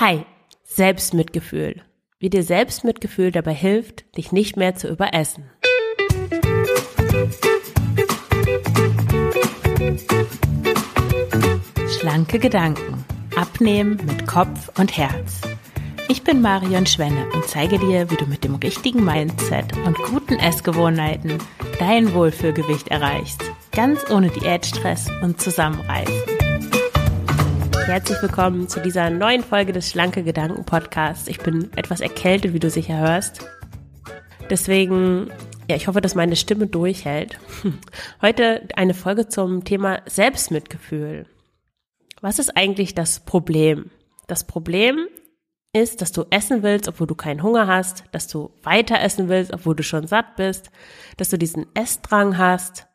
Hi, Selbstmitgefühl. Wie dir Selbstmitgefühl dabei hilft, dich nicht mehr zu überessen. Schlanke Gedanken. Abnehmen mit Kopf und Herz. Ich bin Marion Schwenne und zeige dir, wie du mit dem richtigen Mindset und guten Essgewohnheiten dein Wohlfühlgewicht erreichst. Ganz ohne Diätstress und Zusammenreißen. Herzlich willkommen zu dieser neuen Folge des Schlanke Gedanken Podcasts. Ich bin etwas erkältet, wie du sicher hörst. Deswegen, ja, ich hoffe, dass meine Stimme durchhält. Heute eine Folge zum Thema Selbstmitgefühl. Was ist eigentlich das Problem? Das Problem ist, dass du essen willst, obwohl du keinen Hunger hast, dass du weiter essen willst, obwohl du schon satt bist, dass du diesen Essdrang hast,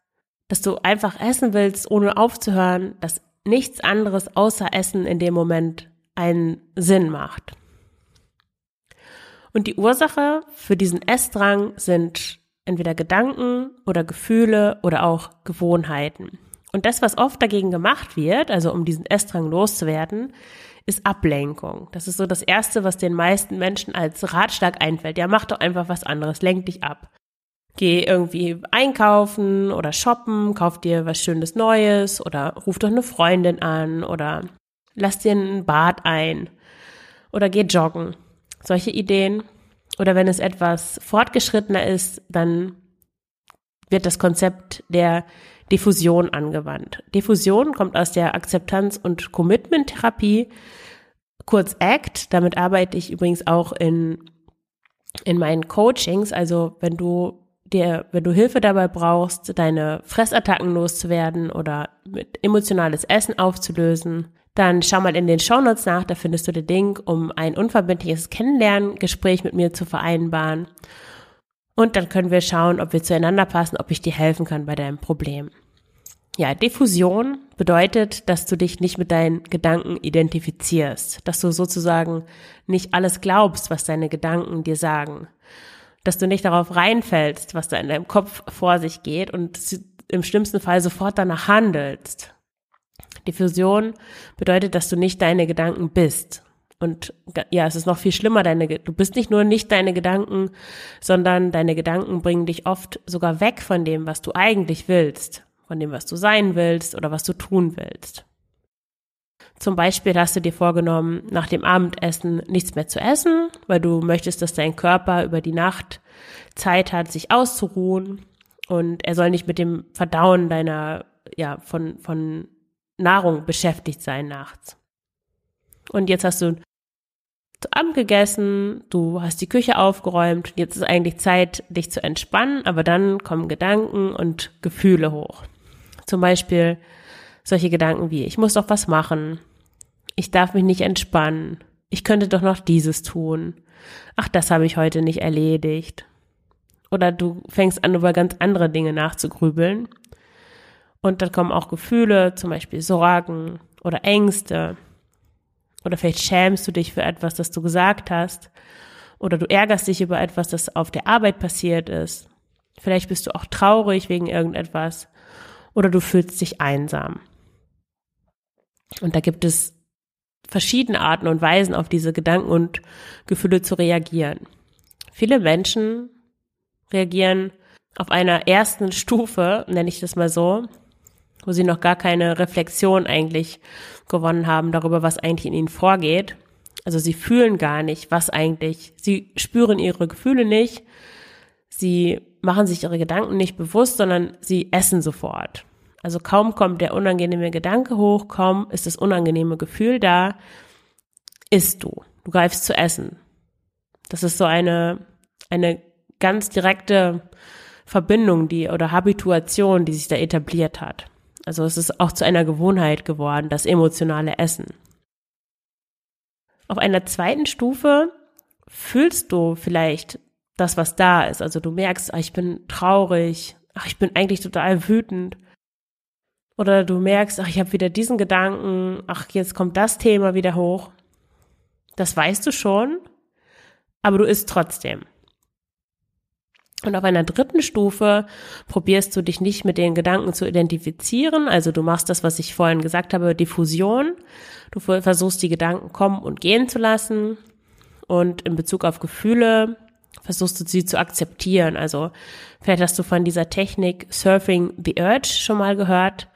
dass du einfach essen willst, ohne aufzuhören, dass nichts anderes außer Essen in dem Moment einen Sinn macht. Und die Ursache für diesen Essdrang sind entweder Gedanken oder Gefühle oder auch Gewohnheiten. Und das, was oft dagegen gemacht wird, also um diesen Essdrang loszuwerden, ist Ablenkung. Das ist so das Erste, was den meisten Menschen als Ratschlag einfällt. Ja, mach doch einfach was anderes, lenk dich ab. Geh irgendwie einkaufen oder shoppen, kauf dir was Schönes Neues oder ruf doch eine Freundin an oder lass dir ein Bad ein oder geh joggen. Solche Ideen. Oder wenn es etwas fortgeschrittener ist, dann wird das Konzept der Diffusion angewandt. Diffusion kommt aus der Akzeptanz- und Commitment-Therapie, kurz ACT. Damit arbeite ich übrigens auch in, in meinen Coachings. Also wenn du dir, wenn du Hilfe dabei brauchst, deine Fressattacken loszuwerden oder mit emotionales Essen aufzulösen, dann schau mal in den Shownotes nach, da findest du den Link, um ein unverbindliches Kennenlerngespräch mit mir zu vereinbaren. Und dann können wir schauen, ob wir zueinander passen, ob ich dir helfen kann bei deinem Problem. Ja, Diffusion bedeutet, dass du dich nicht mit deinen Gedanken identifizierst, dass du sozusagen nicht alles glaubst, was deine Gedanken dir sagen, dass du nicht darauf reinfällst, was da in deinem Kopf vor sich geht und im schlimmsten Fall sofort danach handelst. Diffusion bedeutet, dass du nicht deine Gedanken bist. Und ja, es ist noch viel schlimmer, deine, du bist nicht nur nicht deine Gedanken, sondern deine Gedanken bringen dich oft sogar weg von dem, was du eigentlich willst, von dem, was du sein willst oder was du tun willst. Zum Beispiel hast du dir vorgenommen, nach dem Abendessen nichts mehr zu essen, weil du möchtest, dass dein Körper über die Nacht Zeit hat, sich auszuruhen und er soll nicht mit dem Verdauen deiner, ja, von, von Nahrung beschäftigt sein nachts. Und jetzt hast du zu Abend gegessen, du hast die Küche aufgeräumt, jetzt ist eigentlich Zeit, dich zu entspannen, aber dann kommen Gedanken und Gefühle hoch. Zum Beispiel solche Gedanken wie, ich muss doch was machen, ich darf mich nicht entspannen. Ich könnte doch noch dieses tun. Ach, das habe ich heute nicht erledigt. Oder du fängst an, über ganz andere Dinge nachzugrübeln. Und dann kommen auch Gefühle, zum Beispiel Sorgen oder Ängste. Oder vielleicht schämst du dich für etwas, das du gesagt hast. Oder du ärgerst dich über etwas, das auf der Arbeit passiert ist. Vielleicht bist du auch traurig wegen irgendetwas. Oder du fühlst dich einsam. Und da gibt es verschiedene Arten und Weisen auf diese Gedanken und Gefühle zu reagieren. Viele Menschen reagieren auf einer ersten Stufe, nenne ich das mal so, wo sie noch gar keine Reflexion eigentlich gewonnen haben darüber, was eigentlich in ihnen vorgeht. Also sie fühlen gar nicht, was eigentlich, sie spüren ihre Gefühle nicht, sie machen sich ihre Gedanken nicht bewusst, sondern sie essen sofort. Also kaum kommt der unangenehme Gedanke hoch, kaum ist das unangenehme Gefühl da, isst du. Du greifst zu essen. Das ist so eine, eine ganz direkte Verbindung, die oder Habituation, die sich da etabliert hat. Also es ist auch zu einer Gewohnheit geworden, das emotionale Essen. Auf einer zweiten Stufe fühlst du vielleicht das, was da ist. Also du merkst, ach, ich bin traurig, ach, ich bin eigentlich total wütend. Oder du merkst, ach, ich habe wieder diesen Gedanken, ach, jetzt kommt das Thema wieder hoch. Das weißt du schon, aber du isst trotzdem. Und auf einer dritten Stufe probierst du dich nicht mit den Gedanken zu identifizieren. Also du machst das, was ich vorhin gesagt habe, Diffusion. Du versuchst die Gedanken kommen und gehen zu lassen. Und in Bezug auf Gefühle versuchst du sie zu akzeptieren. Also vielleicht hast du von dieser Technik Surfing the Urge schon mal gehört.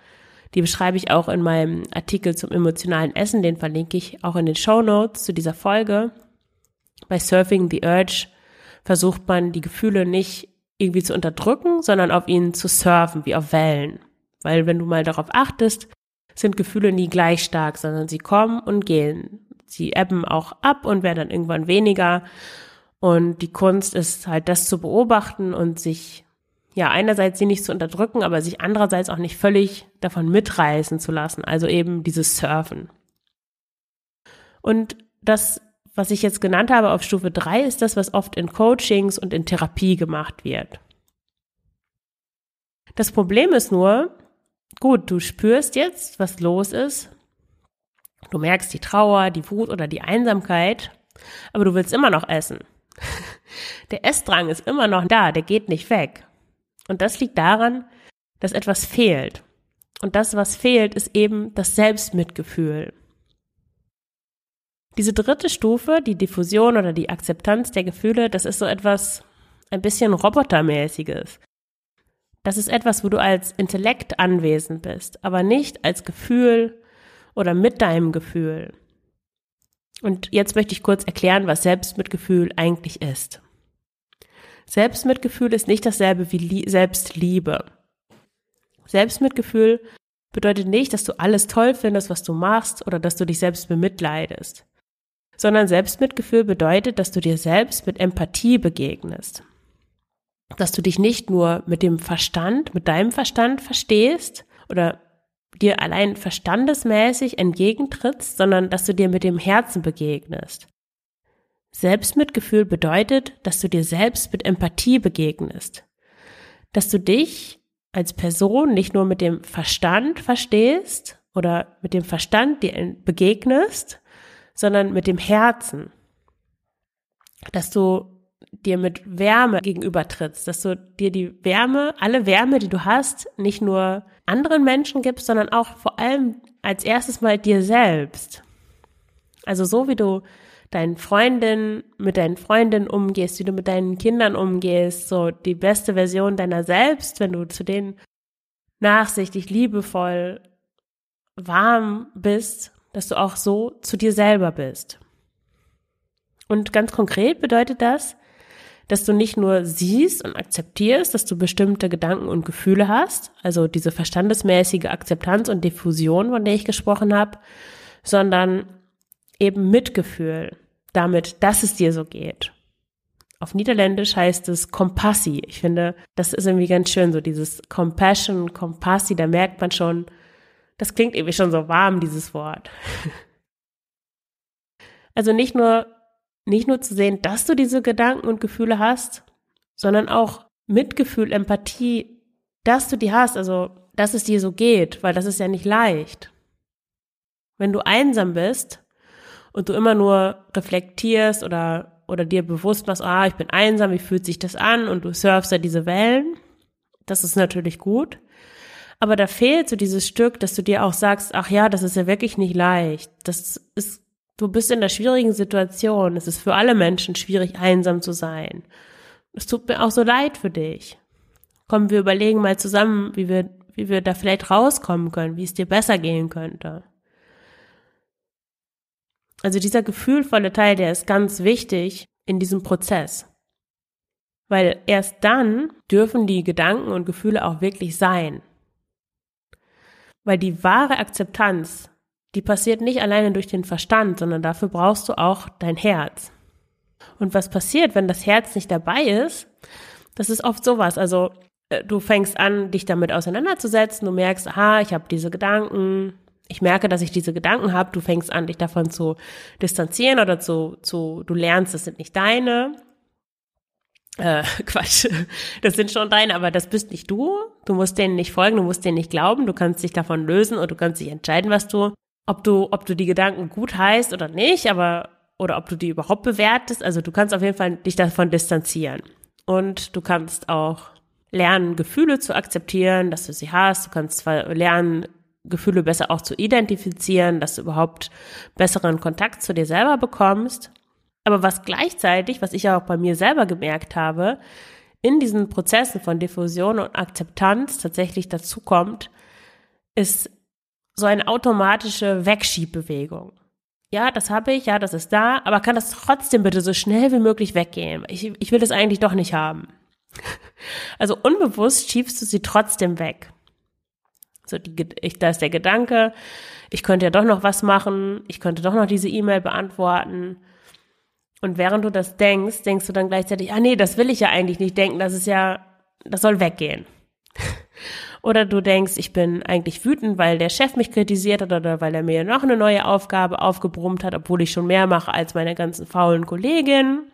Die beschreibe ich auch in meinem Artikel zum emotionalen Essen. Den verlinke ich auch in den Show Notes zu dieser Folge. Bei Surfing the Urge versucht man die Gefühle nicht irgendwie zu unterdrücken, sondern auf ihnen zu surfen, wie auf Wellen. Weil wenn du mal darauf achtest, sind Gefühle nie gleich stark, sondern sie kommen und gehen. Sie ebben auch ab und werden dann irgendwann weniger. Und die Kunst ist halt das zu beobachten und sich, ja, einerseits sie nicht zu unterdrücken, aber sich andererseits auch nicht völlig davon mitreißen zu lassen. Also eben dieses Surfen. Und das was ich jetzt genannt habe auf Stufe 3, ist das, was oft in Coachings und in Therapie gemacht wird. Das Problem ist nur, gut, du spürst jetzt, was los ist. Du merkst die Trauer, die Wut oder die Einsamkeit, aber du willst immer noch essen. Der Essdrang ist immer noch da, der geht nicht weg. Und das liegt daran, dass etwas fehlt. Und das, was fehlt, ist eben das Selbstmitgefühl. Diese dritte Stufe, die Diffusion oder die Akzeptanz der Gefühle, das ist so etwas ein bisschen robotermäßiges. Das ist etwas, wo du als Intellekt anwesend bist, aber nicht als Gefühl oder mit deinem Gefühl. Und jetzt möchte ich kurz erklären, was Selbstmitgefühl eigentlich ist. Selbstmitgefühl ist nicht dasselbe wie Selbstliebe. Selbstmitgefühl bedeutet nicht, dass du alles toll findest, was du machst oder dass du dich selbst bemitleidest sondern Selbstmitgefühl bedeutet, dass du dir selbst mit Empathie begegnest. Dass du dich nicht nur mit dem Verstand, mit deinem Verstand verstehst oder dir allein verstandesmäßig entgegentrittst, sondern dass du dir mit dem Herzen begegnest. Selbstmitgefühl bedeutet, dass du dir selbst mit Empathie begegnest. Dass du dich als Person nicht nur mit dem Verstand verstehst oder mit dem Verstand dir begegnest, sondern mit dem Herzen. Dass du dir mit Wärme gegenübertrittst, dass du dir die Wärme, alle Wärme, die du hast, nicht nur anderen Menschen gibst, sondern auch vor allem als erstes mal dir selbst. Also so wie du deinen Freundinnen, mit deinen Freundinnen umgehst, wie du mit deinen Kindern umgehst, so die beste Version deiner selbst, wenn du zu denen nachsichtig, liebevoll, warm bist, dass du auch so zu dir selber bist. Und ganz konkret bedeutet das, dass du nicht nur siehst und akzeptierst, dass du bestimmte Gedanken und Gefühle hast, also diese verstandesmäßige Akzeptanz und Diffusion, von der ich gesprochen habe, sondern eben Mitgefühl damit, dass es dir so geht. Auf Niederländisch heißt es Compassi. Ich finde, das ist irgendwie ganz schön, so dieses Compassion, Compassi, da merkt man schon, das klingt irgendwie schon so warm, dieses Wort. Also nicht nur, nicht nur zu sehen, dass du diese Gedanken und Gefühle hast, sondern auch Mitgefühl, Empathie, dass du die hast, also dass es dir so geht, weil das ist ja nicht leicht. Wenn du einsam bist und du immer nur reflektierst oder, oder dir bewusst machst, ah, ich bin einsam, wie fühlt sich das an und du surfst ja diese Wellen, das ist natürlich gut. Aber da fehlt so dieses Stück, dass du dir auch sagst, ach ja, das ist ja wirklich nicht leicht. Das ist, du bist in einer schwierigen Situation. Es ist für alle Menschen schwierig, einsam zu sein. Es tut mir auch so leid für dich. Kommen wir überlegen mal zusammen, wie wir, wie wir da vielleicht rauskommen können, wie es dir besser gehen könnte. Also dieser gefühlvolle Teil, der ist ganz wichtig in diesem Prozess. Weil erst dann dürfen die Gedanken und Gefühle auch wirklich sein. Weil die wahre Akzeptanz, die passiert nicht alleine durch den Verstand, sondern dafür brauchst du auch dein Herz. Und was passiert, wenn das Herz nicht dabei ist? Das ist oft sowas. Also äh, du fängst an, dich damit auseinanderzusetzen, du merkst, aha, ich habe diese Gedanken, ich merke, dass ich diese Gedanken habe, du fängst an, dich davon zu distanzieren oder zu, zu du lernst, es sind nicht deine äh, Quatsch, das sind schon deine, aber das bist nicht du. Du musst denen nicht folgen, du musst denen nicht glauben, du kannst dich davon lösen und du kannst dich entscheiden, was du, ob du, ob du die Gedanken gut heißt oder nicht, aber, oder ob du die überhaupt bewertest. Also du kannst auf jeden Fall dich davon distanzieren. und du kannst auch lernen, Gefühle zu akzeptieren, dass du sie hast. Du kannst zwar lernen, Gefühle besser auch zu identifizieren, dass du überhaupt besseren Kontakt zu dir selber bekommst. Aber was gleichzeitig, was ich auch bei mir selber gemerkt habe, in diesen Prozessen von Diffusion und Akzeptanz tatsächlich dazu kommt, ist so eine automatische Wegschiebbewegung. Ja, das habe ich, ja, das ist da, aber kann das trotzdem bitte so schnell wie möglich weggehen? Ich, ich will das eigentlich doch nicht haben. Also unbewusst schiebst du sie trotzdem weg. So, die, ich, da ist der Gedanke, ich könnte ja doch noch was machen, ich könnte doch noch diese E-Mail beantworten. Und während du das denkst, denkst du dann gleichzeitig, ah nee, das will ich ja eigentlich nicht denken, das ist ja, das soll weggehen. Oder du denkst, ich bin eigentlich wütend, weil der Chef mich kritisiert hat oder weil er mir noch eine neue Aufgabe aufgebrummt hat, obwohl ich schon mehr mache als meine ganzen faulen Kolleginnen.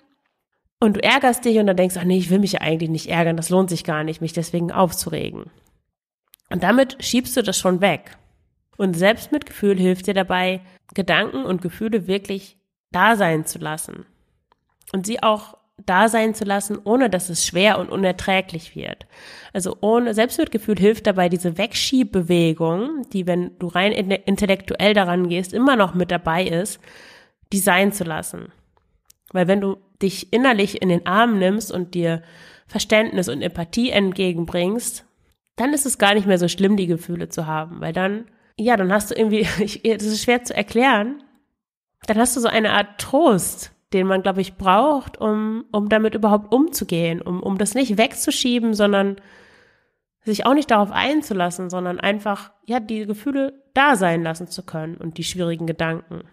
Und du ärgerst dich und dann denkst, ach nee, ich will mich ja eigentlich nicht ärgern, das lohnt sich gar nicht, mich deswegen aufzuregen. Und damit schiebst du das schon weg. Und Selbstmitgefühl hilft dir dabei, Gedanken und Gefühle wirklich da sein zu lassen und sie auch da sein zu lassen, ohne dass es schwer und unerträglich wird. Also ohne Selbstmitgefühl hilft dabei diese Wegschiebbewegung, die, wenn du rein intellektuell daran gehst, immer noch mit dabei ist, die sein zu lassen. Weil wenn du dich innerlich in den Arm nimmst und dir Verständnis und Empathie entgegenbringst, dann ist es gar nicht mehr so schlimm, die Gefühle zu haben, weil dann, ja, dann hast du irgendwie, das ist schwer zu erklären, dann hast du so eine Art Trost, den man, glaube ich, braucht, um, um damit überhaupt umzugehen, um, um das nicht wegzuschieben, sondern sich auch nicht darauf einzulassen, sondern einfach, ja, die Gefühle da sein lassen zu können und die schwierigen Gedanken.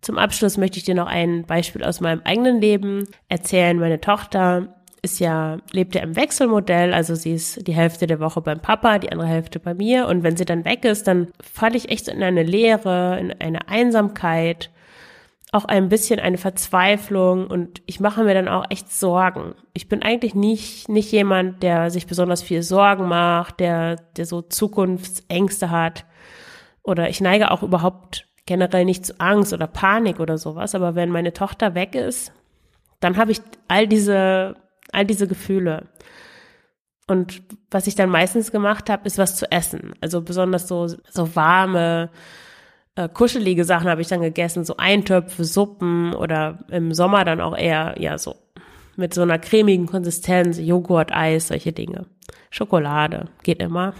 Zum Abschluss möchte ich dir noch ein Beispiel aus meinem eigenen Leben erzählen. Meine Tochter ist ja, lebt ja im Wechselmodell, also sie ist die Hälfte der Woche beim Papa, die andere Hälfte bei mir. Und wenn sie dann weg ist, dann falle ich echt in eine Leere, in eine Einsamkeit, auch ein bisschen eine Verzweiflung und ich mache mir dann auch echt Sorgen. Ich bin eigentlich nicht, nicht jemand, der sich besonders viel Sorgen macht, der, der so Zukunftsängste hat. Oder ich neige auch überhaupt generell nicht zu Angst oder Panik oder sowas. Aber wenn meine Tochter weg ist, dann habe ich all diese all diese Gefühle. Und was ich dann meistens gemacht habe, ist was zu essen. Also besonders so, so warme, äh, kuschelige Sachen habe ich dann gegessen, so Eintöpfe, Suppen oder im Sommer dann auch eher, ja, so mit so einer cremigen Konsistenz, Joghurt, Eis, solche Dinge. Schokolade, geht immer.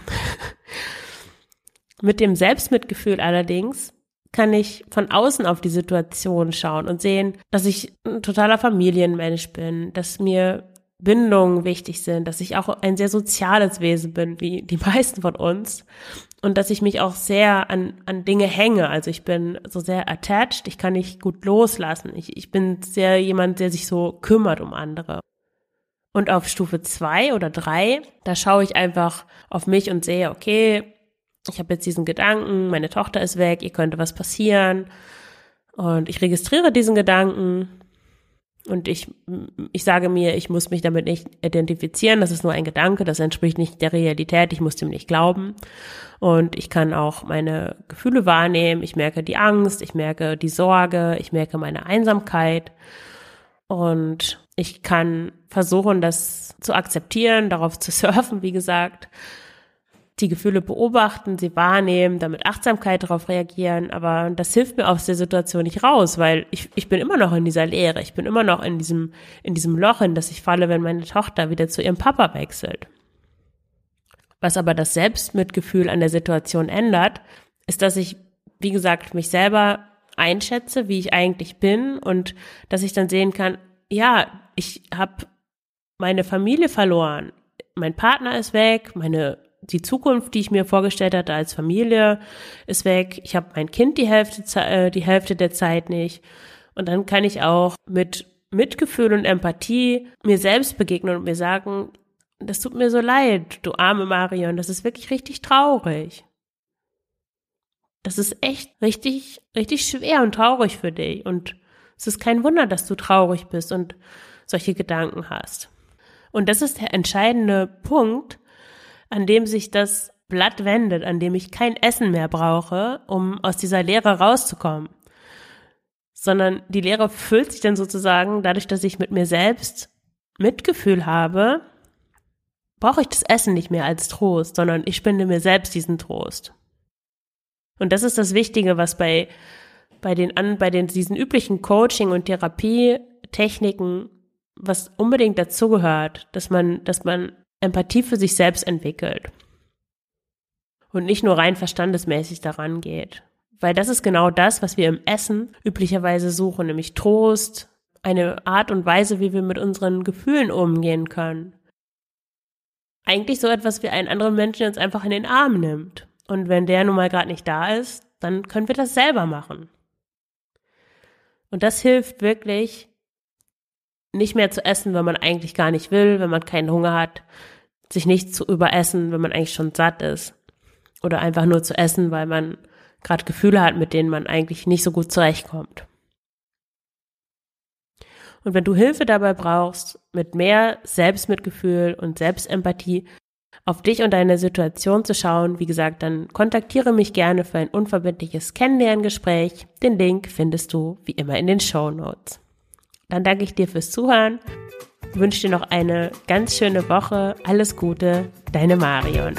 mit dem Selbstmitgefühl allerdings kann ich von außen auf die Situation schauen und sehen, dass ich ein totaler Familienmensch bin, dass mir Bindungen wichtig sind, dass ich auch ein sehr soziales Wesen bin, wie die meisten von uns. Und dass ich mich auch sehr an, an Dinge hänge. Also ich bin so sehr attached, ich kann nicht gut loslassen. Ich, ich bin sehr jemand, der sich so kümmert um andere. Und auf Stufe zwei oder drei, da schaue ich einfach auf mich und sehe, okay, ich habe jetzt diesen Gedanken, meine Tochter ist weg, ihr könnte was passieren. Und ich registriere diesen Gedanken und ich, ich sage mir, ich muss mich damit nicht identifizieren, das ist nur ein Gedanke, das entspricht nicht der Realität, ich muss dem nicht glauben. Und ich kann auch meine Gefühle wahrnehmen, ich merke die Angst, ich merke die Sorge, ich merke meine Einsamkeit. Und ich kann versuchen, das zu akzeptieren, darauf zu surfen, wie gesagt, die Gefühle beobachten, sie wahrnehmen, damit Achtsamkeit darauf reagieren, aber das hilft mir aus der Situation nicht raus, weil ich, ich bin immer noch in dieser Leere, ich bin immer noch in diesem, in diesem Loch, in das ich falle, wenn meine Tochter wieder zu ihrem Papa wechselt. Was aber das Selbstmitgefühl an der Situation ändert, ist, dass ich, wie gesagt, mich selber einschätze, wie ich eigentlich bin und dass ich dann sehen kann, ja, ich habe meine Familie verloren, mein Partner ist weg, meine die Zukunft, die ich mir vorgestellt hatte als Familie, ist weg. Ich habe mein Kind die Hälfte, äh, die Hälfte der Zeit nicht. Und dann kann ich auch mit Mitgefühl und Empathie mir selbst begegnen und mir sagen, das tut mir so leid, du arme Marion, das ist wirklich richtig traurig. Das ist echt richtig, richtig schwer und traurig für dich. Und es ist kein Wunder, dass du traurig bist und solche Gedanken hast. Und das ist der entscheidende Punkt, an dem sich das Blatt wendet, an dem ich kein Essen mehr brauche, um aus dieser Leere rauszukommen. sondern die Leere füllt sich dann sozusagen dadurch, dass ich mit mir selbst Mitgefühl habe, brauche ich das Essen nicht mehr als Trost, sondern ich spende mir selbst diesen Trost. Und das ist das Wichtige, was bei, bei den, bei den, diesen üblichen Coaching- und Therapietechniken, was unbedingt dazugehört, dass man, dass man Empathie für sich selbst entwickelt. Und nicht nur rein verstandesmäßig daran geht. Weil das ist genau das, was wir im Essen üblicherweise suchen, nämlich Trost, eine Art und Weise, wie wir mit unseren Gefühlen umgehen können. Eigentlich so etwas wie einen anderen Menschen uns einfach in den Arm nimmt. Und wenn der nun mal gerade nicht da ist, dann können wir das selber machen. Und das hilft wirklich, nicht mehr zu essen, wenn man eigentlich gar nicht will, wenn man keinen Hunger hat, sich nicht zu überessen, wenn man eigentlich schon satt ist. Oder einfach nur zu essen, weil man gerade Gefühle hat, mit denen man eigentlich nicht so gut zurechtkommt. Und wenn du Hilfe dabei brauchst, mit mehr Selbstmitgefühl und Selbstempathie auf dich und deine Situation zu schauen, wie gesagt, dann kontaktiere mich gerne für ein unverbindliches Kennenlerngespräch. Den Link findest du wie immer in den Show Notes. Dann danke ich dir fürs Zuhören, wünsche dir noch eine ganz schöne Woche. Alles Gute, deine Marion.